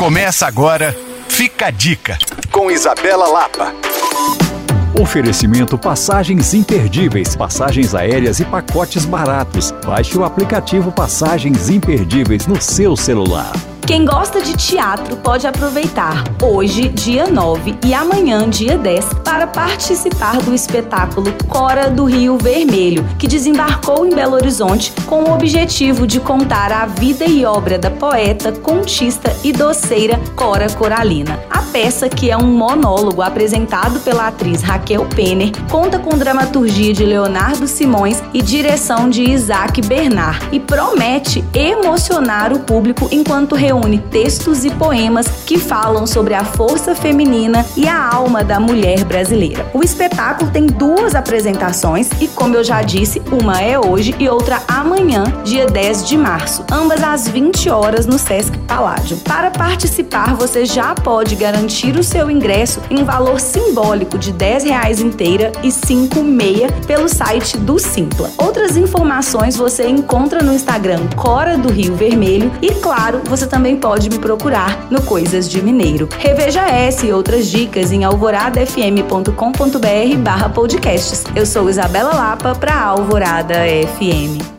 Começa agora, fica a dica, com Isabela Lapa. Oferecimento passagens imperdíveis, passagens aéreas e pacotes baratos. Baixe o aplicativo Passagens Imperdíveis no seu celular. Quem gosta de teatro pode aproveitar hoje, dia 9, e amanhã, dia 10, para participar do espetáculo Cora do Rio Vermelho, que desembarcou em Belo Horizonte com o objetivo de contar a vida e obra da poeta, contista e doceira Cora Coralina. A peça, que é um monólogo apresentado pela atriz Raquel Penner, conta com dramaturgia de Leonardo Simões e direção de Isaac Bernard e promete emocionar o público enquanto reúne reúne textos e poemas que falam sobre a força feminina e a alma da mulher brasileira. O espetáculo tem duas apresentações e, como eu já disse, uma é hoje e outra amanhã, dia 10 de março, ambas às 20 horas no Sesc Paládio. Para participar, você já pode garantir o seu ingresso em valor simbólico de 10 reais inteira e 5 meia pelo site do Simpla. Outras informações você encontra no Instagram Cora do Rio Vermelho e, claro, você também também pode me procurar no Coisas de Mineiro. Reveja essa e outras dicas em alvoradafm.com.br barra podcasts. Eu sou Isabela Lapa para Alvorada FM.